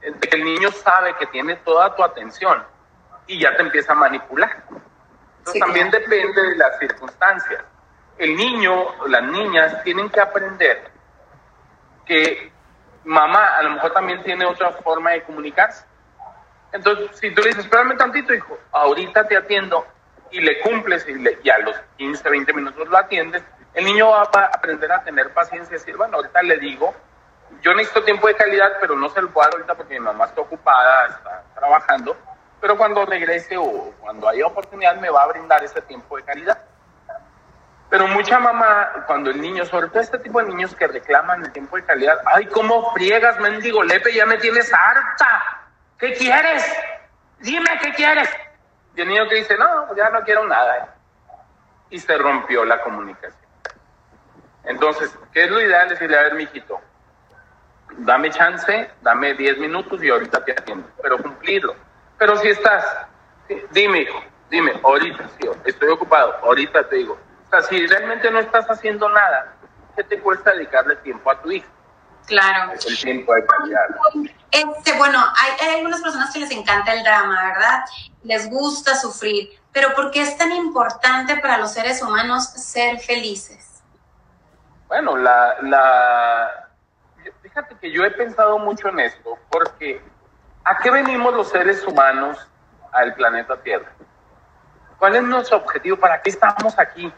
el niño sabe que tiene toda tu atención y ya te empieza a manipular. Entonces también depende de las circunstancias. El niño, las niñas tienen que aprender que mamá a lo mejor también tiene otra forma de comunicarse. Entonces, si tú le dices, espérame tantito, hijo, ahorita te atiendo, y le cumples y, a los 15, 20 minutos lo atiendes, el niño va a aprender a tener paciencia y decir, bueno, ahorita le digo, yo necesito tiempo de calidad, pero no se lo puedo dar ahorita porque mi mamá está ocupada, está trabajando, pero cuando regrese o cuando haya oportunidad me va a brindar ese tiempo de calidad. Pero mucha mamá, cuando el niño, sobre todo este tipo de niños que reclaman el tiempo de calidad, ay, ¿cómo friegas, mendigo Lepe? Ya me tienes harta. ¿Qué quieres? Dime, ¿qué quieres? Y el niño que dice, no, ya no quiero nada. Y se rompió la comunicación. Entonces, ¿qué es lo ideal? Decirle, a ver, mijito, dame chance, dame 10 minutos y ahorita te atiendo, pero cumplirlo. Pero si estás, dime, hijo, dime, ahorita, sí, estoy ocupado, ahorita te digo. O sea, si realmente no estás haciendo nada, ¿qué te cuesta dedicarle tiempo a tu hijo? Claro. El tiempo de calidad. Este, bueno, hay, hay algunas personas que les encanta el drama, ¿verdad? Les gusta sufrir, pero ¿por qué es tan importante para los seres humanos ser felices? Bueno, la, la, fíjate que yo he pensado mucho en esto, porque ¿a qué venimos los seres humanos al planeta Tierra? ¿Cuál es nuestro objetivo? ¿Para qué estamos aquí?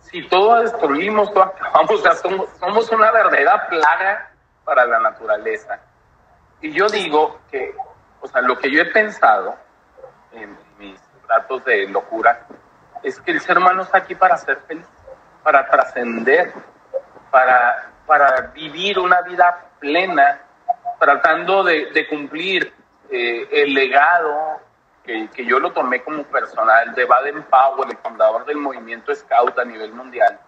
Si todo destruimos, todo acabamos, o sea, somos, somos una verdadera plaga para la naturaleza. Y yo digo que, o sea, lo que yo he pensado en mis datos de locura es que el ser humano está aquí para ser feliz, para trascender, para, para vivir una vida plena, tratando de, de cumplir eh, el legado que, que, yo lo tomé como personal de Baden Powell, el fundador del movimiento Scout a nivel mundial,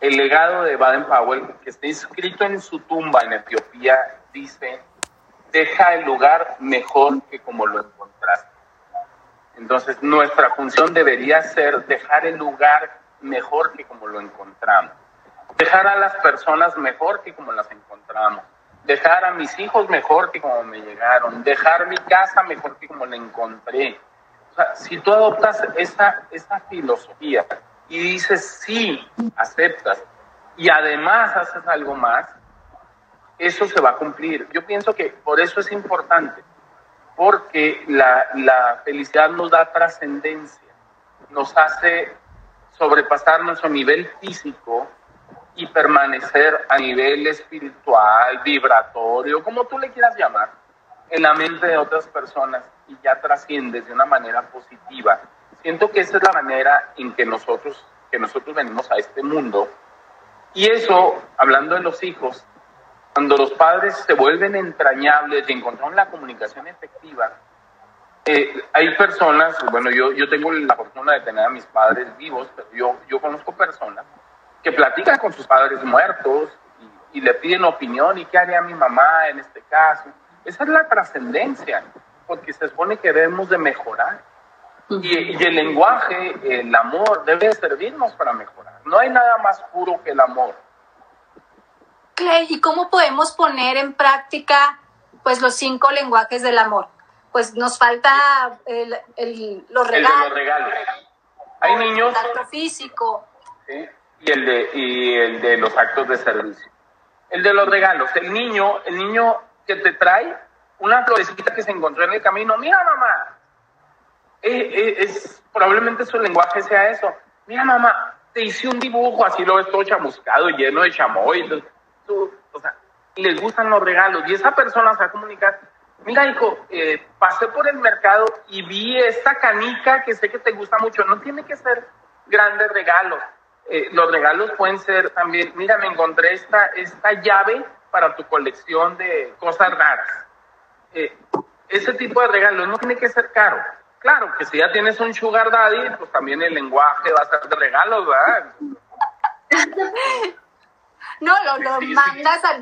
el legado de Baden-Powell, que está inscrito en su tumba en Etiopía, dice, deja el lugar mejor que como lo encontraste. Entonces, nuestra función debería ser dejar el lugar mejor que como lo encontramos. Dejar a las personas mejor que como las encontramos. Dejar a mis hijos mejor que como me llegaron. Dejar mi casa mejor que como la encontré. O sea, si tú adoptas esa, esa filosofía, y dices sí, aceptas, y además haces algo más, eso se va a cumplir. Yo pienso que por eso es importante, porque la, la felicidad nos da trascendencia, nos hace sobrepasar nuestro nivel físico y permanecer a nivel espiritual, vibratorio, como tú le quieras llamar, en la mente de otras personas y ya trasciendes de una manera positiva Siento que esa es la manera en que nosotros, que nosotros venimos a este mundo. Y eso, hablando de los hijos, cuando los padres se vuelven entrañables y encontraron la comunicación efectiva, eh, hay personas, bueno, yo, yo tengo la fortuna de tener a mis padres vivos, pero yo, yo conozco personas que platican con sus padres muertos y, y le piden opinión y qué haría mi mamá en este caso. Esa es la trascendencia, porque se supone que debemos de mejorar. Y, el lenguaje, el amor, debe servirnos para mejorar. No hay nada más puro que el amor. Clay, ¿y cómo podemos poner en práctica pues los cinco lenguajes del amor? Pues nos falta el, el, los regalos. El de los regalos. Hay niños. El acto físico. ¿sí? Y, el de, y el de los actos de servicio. El de los regalos. El niño, el niño que te trae una florecita que se encontró en el camino. Mira, mamá, eh, eh, probablemente su lenguaje sea eso. Mira, mamá, te hice un dibujo, así lo ves todo chamuscado, lleno de chamoy. O sea, les gustan los regalos y esa persona se va a comunicar. Mira, hijo, eh, pasé por el mercado y vi esta canica que sé que te gusta mucho. No tiene que ser grandes regalos. Los regalos pueden ser también, mira, me encontré esta, esta llave para tu colección de cosas raras. Ese tipo de regalos no tiene que ser caro. Claro, que si ya tienes un sugar daddy, pues también el lenguaje va a ser de regalos, ¿verdad? No, lo, lo mandas a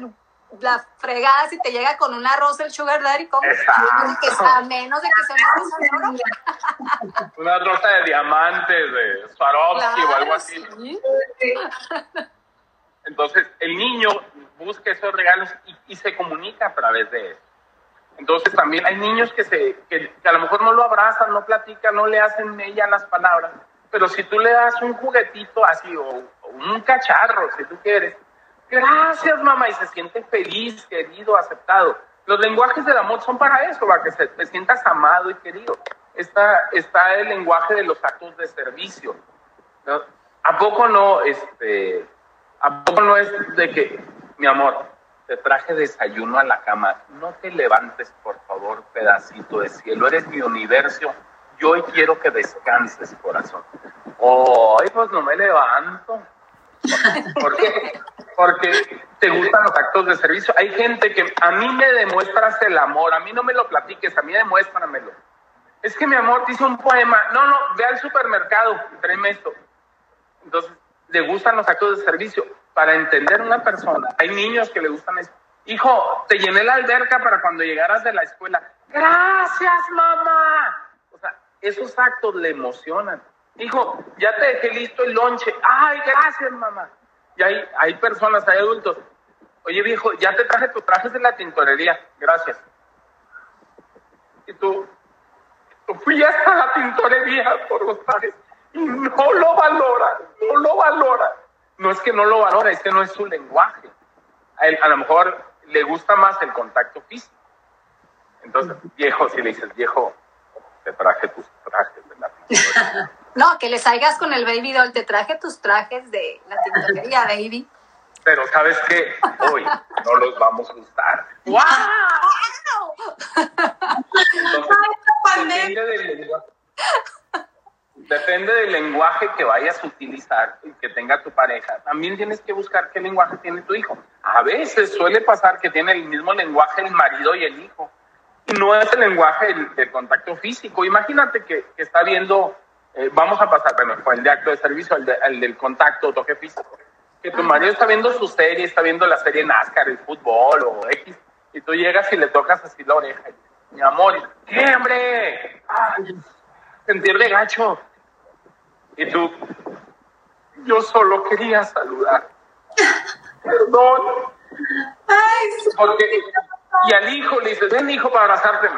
las fregadas y te llega con una rosa el sugar daddy, ¿cómo? A menos de que sea una rosa de oro. una rosa de diamantes, de Swarovski claro, o algo así. ¿sí? Entonces, el niño busca esos regalos y, y se comunica a través de eso. Entonces también hay niños que, se, que, que, a lo mejor no lo abrazan, no platican, no le hacen ella las palabras, pero si tú le das un juguetito así o, o, un cacharro, si tú quieres, gracias mamá, y se siente feliz, querido, aceptado. Los lenguajes del amor son para eso, para que se, te sientas amado y querido. Está, está el lenguaje de los actos de servicio. ¿no? ¿A poco no, este, a poco no es de que, mi amor, te traje desayuno a la cama. No te levantes, por favor, pedacito de cielo. Eres mi universo. Yo hoy quiero que descanses, corazón. Hoy, pues no me levanto. ¿Por qué? Porque te gustan los actos de servicio. Hay gente que a mí me demuestras el amor, a mí no me lo platiques, a mí demuéstramelo. Es que mi amor te hizo un poema. No, no, ve al supermercado tráeme esto. Entonces, le gustan los actos de servicio para entender una persona. Hay niños que le gustan eso. Hijo, te llené la alberca para cuando llegaras de la escuela. Gracias, mamá. O sea, esos actos le emocionan. Hijo, ya te dejé listo el lonche. Ay, gracias, mamá. Y hay, hay personas, hay adultos. oye viejo, ya te traje tus trajes de la tintorería, gracias. Y tú, tú fui hasta la tintorería por los trajes no lo valora, no lo valora. No es que no lo valora, es que no es su lenguaje. A, él, a lo mejor le gusta más el contacto físico. Entonces, viejo, si le dices, viejo, te traje tus trajes de la no, que le salgas con el baby doll, te traje tus trajes de la tintorería, baby. Pero sabes que hoy no los vamos a usar. ¡Wow! Entonces, lenguaje, depende del lenguaje que vayas a utilizar y que tenga tu pareja. También tienes que buscar qué lenguaje tiene tu hijo. A veces suele pasar que tiene el mismo lenguaje el marido y el hijo. Y no es el lenguaje del, del contacto físico. Imagínate que, que está viendo, eh, vamos a pasar, bueno, fue el de acto de servicio, el, de, el del contacto, toque físico que tu marido está viendo su serie, está viendo la serie NASCAR, el fútbol o X, y tú llegas y le tocas así la oreja. Mi amor, ¿qué, hombre? Ay, sentirle gacho. Y tú, yo solo quería saludar. Perdón. Ay, sí. Porque, y al hijo le dices, ven hijo para abrazarte.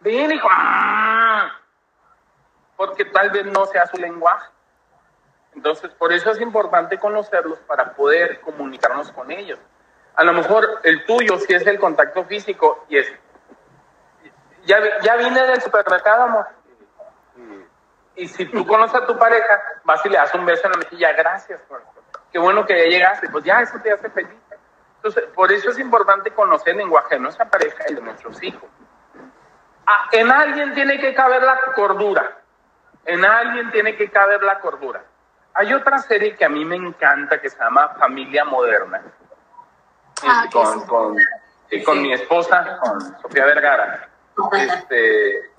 Ven hijo. Porque tal vez no sea su lenguaje. Entonces, por eso es importante conocerlos para poder comunicarnos con ellos. A lo mejor el tuyo, si es el contacto físico, y es, ya, ya vine del supermercado, amor. Y, si tú conoces a tu pareja, vas y le das un beso en la mejilla, gracias, corazón. Qué bueno que ya llegaste, pues ya eso te hace feliz. Entonces, por eso es importante conocer el lenguaje de nuestra pareja y de nuestros hijos. Ah, en alguien tiene que caber la cordura. En alguien tiene que caber la cordura. Hay otra serie que a mí me encanta que se llama Familia Moderna. Ah, Este, con, sí. con, sí, con mi esposa, con Sofía Vergara. Este,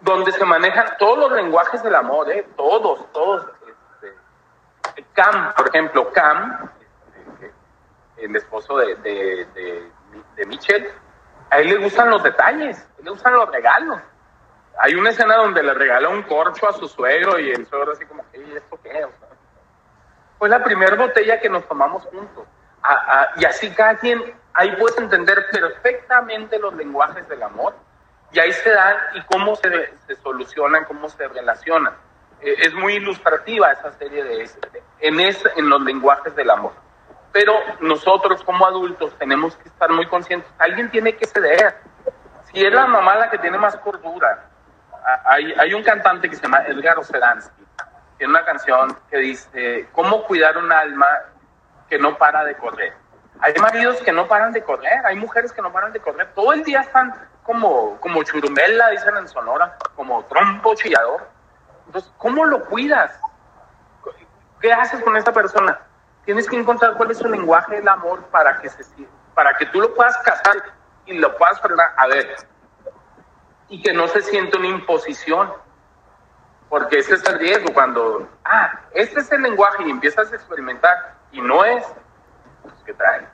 donde se manejan todos los lenguajes del amor, ¿eh? todos, todos. Este, Cam, por ejemplo, Cam, este, el esposo de, de, de, de Michelle, a él le gustan los detalles, le gustan los regalos. Hay una escena donde le regala un corcho a su suegro y el suegro así como, ¿y esto qué? O sea, fue la primera botella que nos tomamos juntos. Y así cada quien, ahí puedes entender perfectamente los lenguajes del amor y ahí se dan y cómo se, se solucionan, cómo se relacionan. Eh, es muy ilustrativa esa serie de este, en, es, en los lenguajes del amor. Pero nosotros como adultos tenemos que estar muy conscientes. Alguien tiene que ceder. Si es la mamá la que tiene más cordura, hay, hay un cantante que se llama Edgar Oceransky, tiene una canción que dice, ¿cómo cuidar un alma que no para de correr? Hay maridos que no paran de correr, hay mujeres que no paran de correr, todo el día están como, como churumela, dicen en Sonora, como trompo chillador. Entonces, ¿cómo lo cuidas? ¿Qué haces con esta persona? Tienes que encontrar cuál es su lenguaje del amor para que, se, para que tú lo puedas casar y lo puedas frenar. A ver, y que no se sienta una imposición. Porque ese es el riesgo cuando, ah, este es el lenguaje y empiezas a experimentar y no es, pues, ¿qué traes?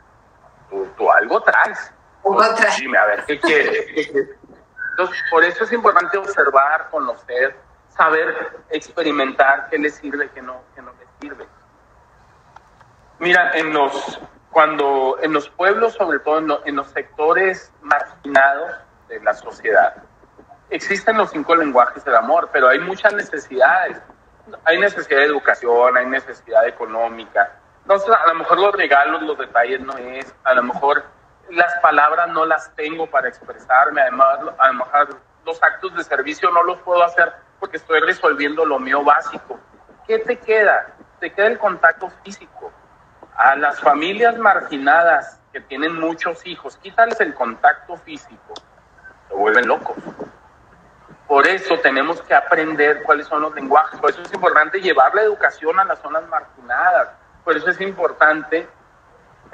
Tú, tú algo traes. Traes. Dime, a ver. ¿Qué quieres? Entonces, por eso es importante observar, conocer, saber experimentar qué le sirve, qué no, qué no le sirve. Mira, en los, cuando, en los pueblos, sobre todo en, lo- en los sectores marginados de la sociedad, existen los cinco lenguajes del amor, pero hay muchas necesidades. Hay necesidad de educación, hay necesidad económica. Entonces, a lo mejor los regalos, los detalles no es, a lo mejor las palabras no las tengo para expresarme, además, a lo mejor los actos de servicio no los puedo hacer porque estoy resolviendo lo mío básico. ¿Qué te queda? Te queda el contacto físico. A las familias marginadas que tienen muchos hijos, quítales el contacto físico, se vuelven locos. Por eso tenemos que aprender cuáles son los lenguajes. Por eso es importante llevar la educación a las zonas marginadas. Por eso es importante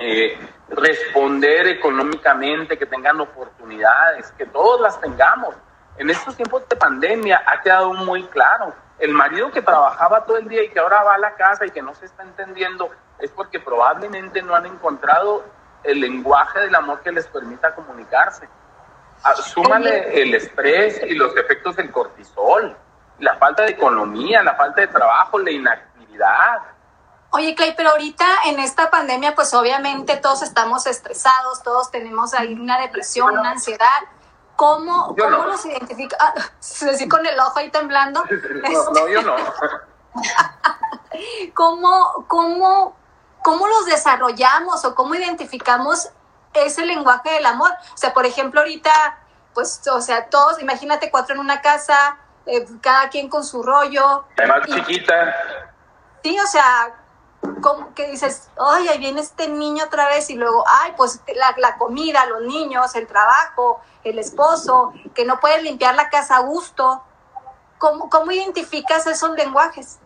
eh, responder económicamente, que tengan oportunidades, que todos las tengamos. En estos tiempos de pandemia ha quedado muy claro. El marido que trabajaba todo el día y que ahora va a la casa y que no se está entendiendo es porque probablemente no han encontrado el lenguaje del amor que les permita comunicarse. Ah, Súmale el estrés y los efectos del cortisol, la falta de economía, la falta de trabajo, la inactividad. Oye, Clay, pero ahorita en esta pandemia, pues obviamente todos estamos estresados, todos tenemos ahí una depresión, una ansiedad. ¿Cómo, cómo los identifica? Ah, así con el ojo ahí temblando. No, no yo no. ¿Cómo, cómo, ¿Cómo los desarrollamos o cómo identificamos ese lenguaje del amor? O sea, por ejemplo, ahorita, pues, o sea, todos, imagínate cuatro en una casa, eh, cada quien con su rollo. Además, chiquita. Sí, o sea, como que dices, ay, ahí viene este niño otra vez y luego, ay, pues la, la, comida, los niños, el trabajo, el esposo, que no puedes limpiar la casa a gusto. ¿Cómo, cómo identificas esos lenguajes?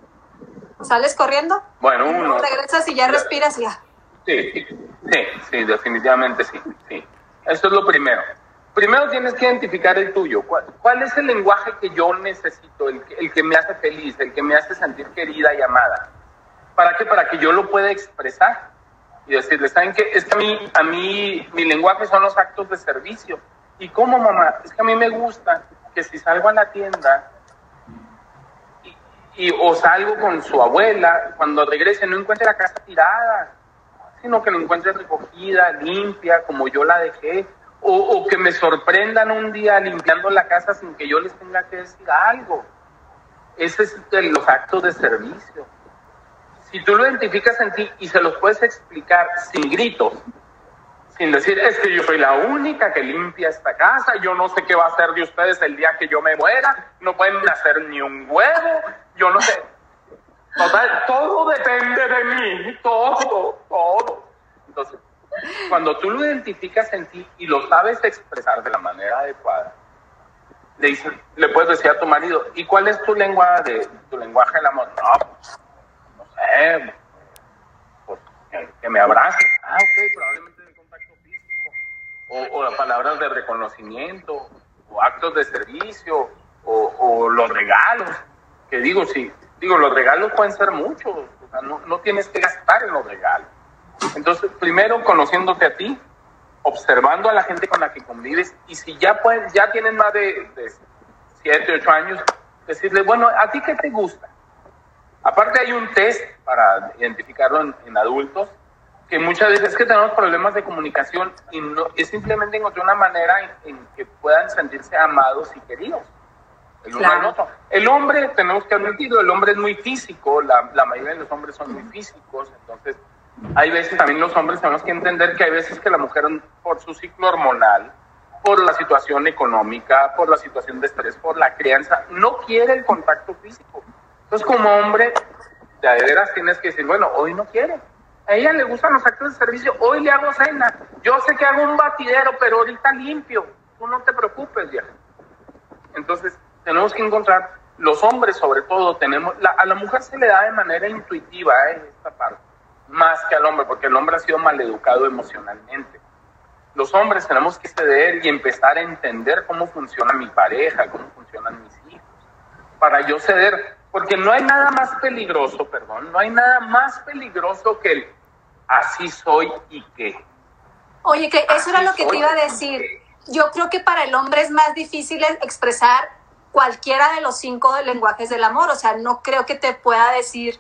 ¿Sales corriendo? Bueno, uno... Regresas y ya respiras y ya. Sí, sí, sí, definitivamente sí, sí. Eso es lo primero. Primero tienes que identificar el tuyo. ¿Cuál, cuál es el lenguaje que yo necesito? El, el que me hace feliz, el que me hace sentir querida y amada ¿Para qué? Para que yo lo pueda expresar y decirle, ¿saben qué? Es que a mí, a mí, mi lenguaje son los actos de servicio. ¿Y cómo, mamá? Es que a mí me gusta que si salgo a la tienda y, o salgo con su abuela, cuando regrese no encuentre la casa tirada, sino que la encuentre recogida, limpia, como yo la dejé, o, o que me sorprendan un día limpiando la casa sin que yo les tenga que decir algo. Ese es de los actos de servicio si tú lo identificas en ti y se los puedes explicar sin gritos, sin decir, es que yo soy la única que limpia esta casa, yo no sé qué va a hacer de ustedes el día que yo me muera, no pueden hacer ni un huevo, yo no sé. Total, todo depende de mí, todo, todo. Entonces, cuando tú lo identificas en ti y lo sabes expresar de la manera adecuada, le, dices, le puedes decir a tu marido, ¿y cuál es tu lengua de tu lenguaje del amor? No, pues, que, me abrace. Ah, ok, probablemente de contacto físico. O, o palabras de reconocimiento, o actos de servicio, o, los regalos. Que digo, sí, digo, los regalos pueden ser muchos. O sea, no, no tienes que gastar en los regalos. Entonces, primero conociéndote a ti, observando a la gente con la que convives, y si ya pueden, ya tienen más de, de 7, 8 años, decirle, bueno, ¿a ti qué te gusta? Aparte hay un test para identificarlo en, adultos, que muchas veces que tenemos problemas de comunicación y no, es simplemente encontrar una manera en, que puedan sentirse amados y queridos. El hombre, tenemos que admitirlo, el hombre es muy físico, la, la mayoría de los hombres son muy físicos, entonces hay veces también los hombres tenemos que entender que hay veces que la mujer por su ciclo hormonal, por la situación económica, por la situación de estrés, por la crianza, no quiere el contacto físico. Entonces, como hombre, de veras tienes que decir, bueno, hoy no quiere. A ella le gustan los actos de servicio, hoy le hago cena. Yo sé que hago un batidero, pero ahorita limpio. Tú no te preocupes, vieja. Entonces, tenemos que encontrar, los hombres sobre todo, tenemos, a la mujer se le da de manera intuitiva ¿eh? esta parte, más que al hombre, porque el hombre ha sido maleducado emocionalmente. Los hombres tenemos que ceder y empezar a entender cómo funciona mi pareja, cómo funcionan mis hijos, para yo ceder porque no hay nada más peligroso, perdón, no hay nada más peligroso que el así soy y qué. Oye, que eso era lo que te iba a decir. Yo creo que para el hombre es más difícil expresar cualquiera de los cinco lenguajes del amor. O sea, no creo que te pueda decir,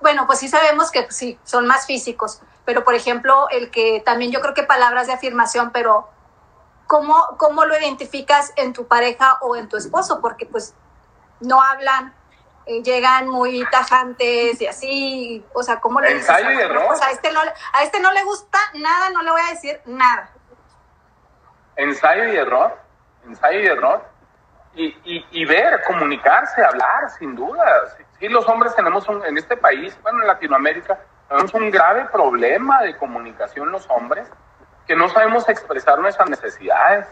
bueno, pues sí sabemos que sí, son más físicos, pero por ejemplo, el que también yo creo que palabras de afirmación, pero ¿cómo, cómo lo identificas en tu pareja o en tu esposo? Porque pues no hablan, llegan muy tajantes y así, o sea, ¿cómo le dices? Ensayo y error. O sea, a este, no, a este no le gusta nada, no le voy a decir nada. Ensayo y error, ensayo y error. Y, y, y ver, comunicarse, hablar, sin duda. Sí, los hombres tenemos un, en este país, bueno, en Latinoamérica, tenemos un grave problema de comunicación los hombres, que no sabemos expresar nuestras necesidades.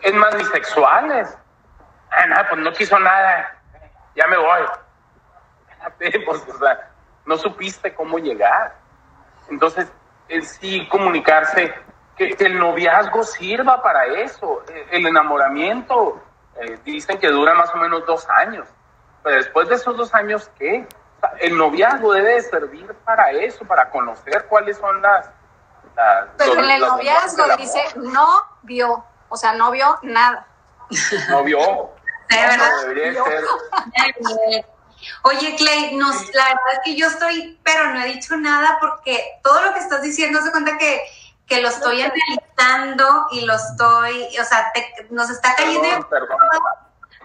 Es más, ni sexuales. Ah, nada, pues no quiso nada ya me voy. Pues, o sea, no supiste cómo llegar. Entonces, es sí comunicarse, que, el noviazgo sirva para eso. E, el enamoramiento, eh, dicen que dura más o menos dos años. Pero después de esos dos años, ¿qué? el noviazgo debe servir para eso, para conocer cuáles son las... Pero en el noviazgo dice, no vio, o sea, no vio nada. No vio, de verdad. Oye, Clay, nos, la verdad es que yo estoy, pero no he dicho nada porque todo lo que estás diciendo se cuenta que, que lo estoy analizando y lo estoy, o sea, nos está cayendo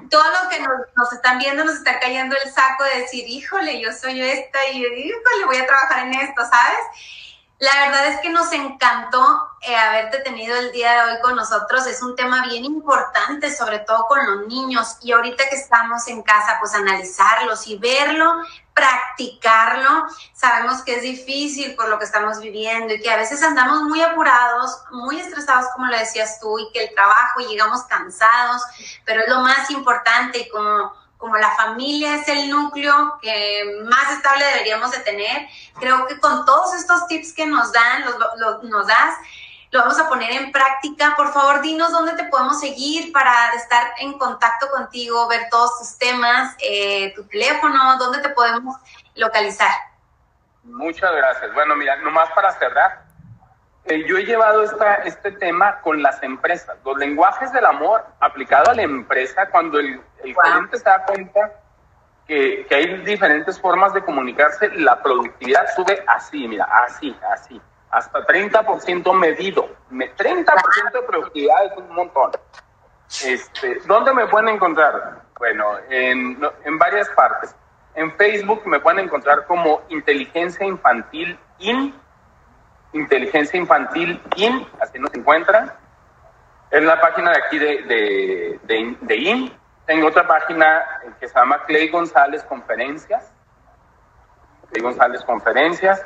todo lo que nos, están viendo nos está cayendo el saco de decir, híjole, yo soy esta y híjole, voy a trabajar en esto, ¿sabes? La verdad es que nos encantó eh, haberte tenido el día de hoy con nosotros. Es un tema bien importante, sobre todo con los niños. Y ahorita que estamos en casa, pues analizarlos y verlo, practicarlo. Sabemos que es difícil por lo que estamos viviendo y que a veces andamos muy apurados, muy estresados, como lo decías tú, y que el trabajo llegamos cansados, pero es lo más importante y como como la familia es el núcleo que más estable deberíamos de tener, creo que con todos estos tips que nos dan, los, nos das, lo vamos a poner en práctica. Por favor, dinos dónde te podemos seguir para estar en contacto contigo, ver todos tus temas, eh, tu teléfono, dónde te podemos localizar. Muchas gracias. Bueno, mira, nomás para cerrar, eh, yo he llevado esta, este tema con las empresas, los lenguajes del amor aplicado a la empresa cuando el, el cliente se da cuenta que, que, hay diferentes formas de comunicarse, la productividad sube así, mira, así, así, hasta 30% medido. 30% de productividad es un montón. Este, ¿Dónde me pueden encontrar? Bueno, en, en varias partes. En Facebook me pueden encontrar como Inteligencia Infantil IN Inteligencia Infantil IN, así nos encuentran. Es la página de aquí de, de, IN. Tengo otra página que se llama Clay González Conferencias. Clay González Conferencias.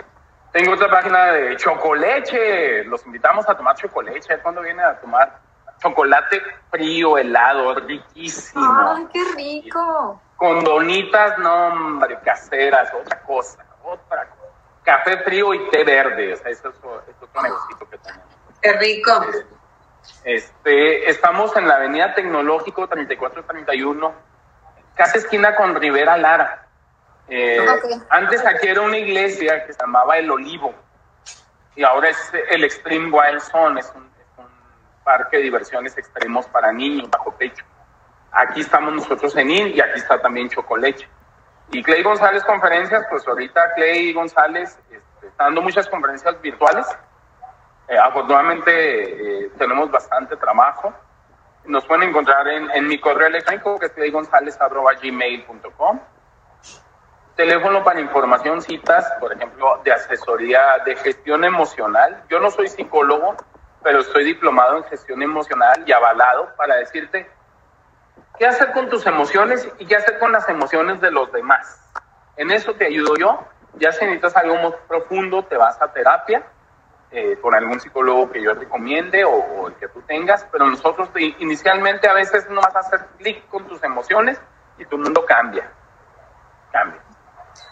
Tengo otra página de Chocoleche. Los invitamos a tomar chocoleche. cuando viene a tomar chocolate frío, helado, riquísimo. ¡Ay, qué rico! Con donitas, no, hombre, caseras, otra cosa, otra cosa café frío y té verde. O sea, eso, es otro negocio que tenemos. Qué rico. Este, estamos en la Avenida Tecnológico 3431, casi esquina con Rivera Lara. Eh, antes aquí era una iglesia que se llamaba El Olivo y ahora es el Extreme Wild Zone, es un, es un parque de diversiones extremos para niños bajo techo. Aquí estamos nosotros en IN y aquí está también Chocoleche. Y Clay González Conferencias, pues ahorita Clay González este, está dando muchas conferencias virtuales. Eh, afortunadamente eh, tenemos bastante trabajo. Nos pueden encontrar en, mi correo electrónico que es claygonzalez.gmail.com. Teléfono para información, citas, por ejemplo, de asesoría de gestión emocional. Yo no soy psicólogo, pero estoy diplomado en gestión emocional y avalado para decirte qué hacer con tus emociones y qué hacer con las emociones de los demás. En eso te ayudo yo. Ya si necesitas algo más profundo, te vas a terapia eh, con algún psicólogo que yo recomiende o, el que tú tengas, pero nosotros inicialmente a veces no vas a hacer clic con tus emociones y tu mundo cambia. Cambia.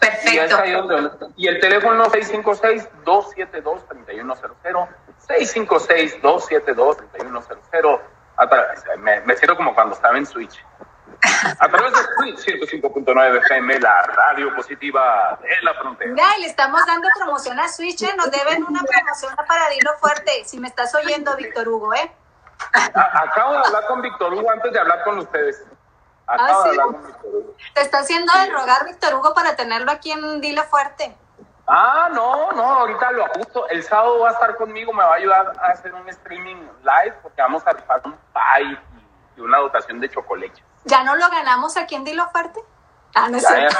Perfecto. Y, el teléfono 656-272-3100. 656-272-3100 me, me siento como cuando estaba en Switch. A través de Switch 105.9 FM, la radio positiva de la frontera. Mira, le estamos dando promoción a Switch, ¿eh? nos deben una promoción para Dilo Fuerte, si me estás oyendo, Víctor Hugo, ¿eh? acabo de hablar con Víctor Hugo antes de hablar con ustedes. Acabo ¿Ah, de hablar con Víctor Hugo. Te está haciendo de rogar Víctor Hugo para tenerlo aquí en Dilo Fuerte. Ah, no, no, ahorita lo ajusto. El sábado va a estar conmigo, me va a ayudar a hacer un streaming live porque vamos a rifar un pie y una dotación de chocolate. ¿Ya no lo ganamos aquí en Dilo Fuerte? Ah, no ya,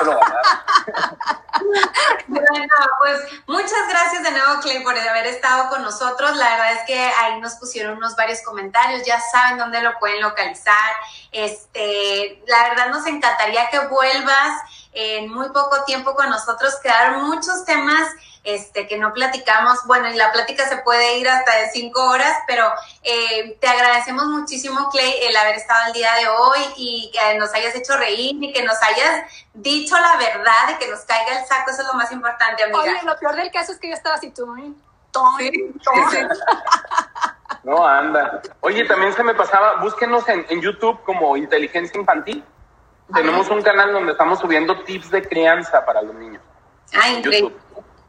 bueno, pues muchas gracias de nuevo, Clay, por haber estado con nosotros. La verdad es que ahí nos pusieron unos varios comentarios, ya saben dónde lo pueden localizar. Este, la verdad nos encantaría que vuelvas en muy poco tiempo con nosotros. Quedaron muchos temas este, que no platicamos. Bueno, y la plática se puede ir hasta de cinco horas, pero eh, te agradecemos muchísimo, Clay, el haber estado el día de hoy y que nos hayas hecho reír y que nos hayas dicho la verdad y que nos caiga el saco. Eso es lo más importante, amiga. Oye, lo peor del caso es que yo estaba así, tú, No, anda. Oye, también se me pasaba, búsquenos en, en YouTube como Inteligencia Infantil. Tenemos un canal donde estamos subiendo tips de crianza para los niños. Ah, increíble.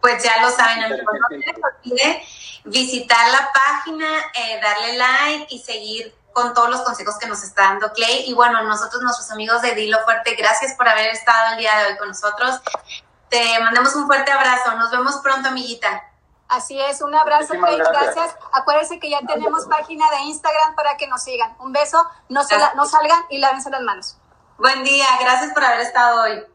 Pues ya lo saben, amigos. No se les olvide visitar la página, eh, darle like y seguir con todos los consejos que nos está dando Clay. Y bueno, nosotros, nuestros amigos de Dilo Fuerte, gracias por haber estado el día de hoy con nosotros. Te mandamos un fuerte abrazo. Nos vemos pronto, amiguita. Así es, un abrazo, Clay. Gracias. gracias. Acuérdense que ya tenemos página de Instagram para que nos sigan. Un beso, no, se la, no salgan y lávense las manos. Buen día, gracias por haber estado hoy.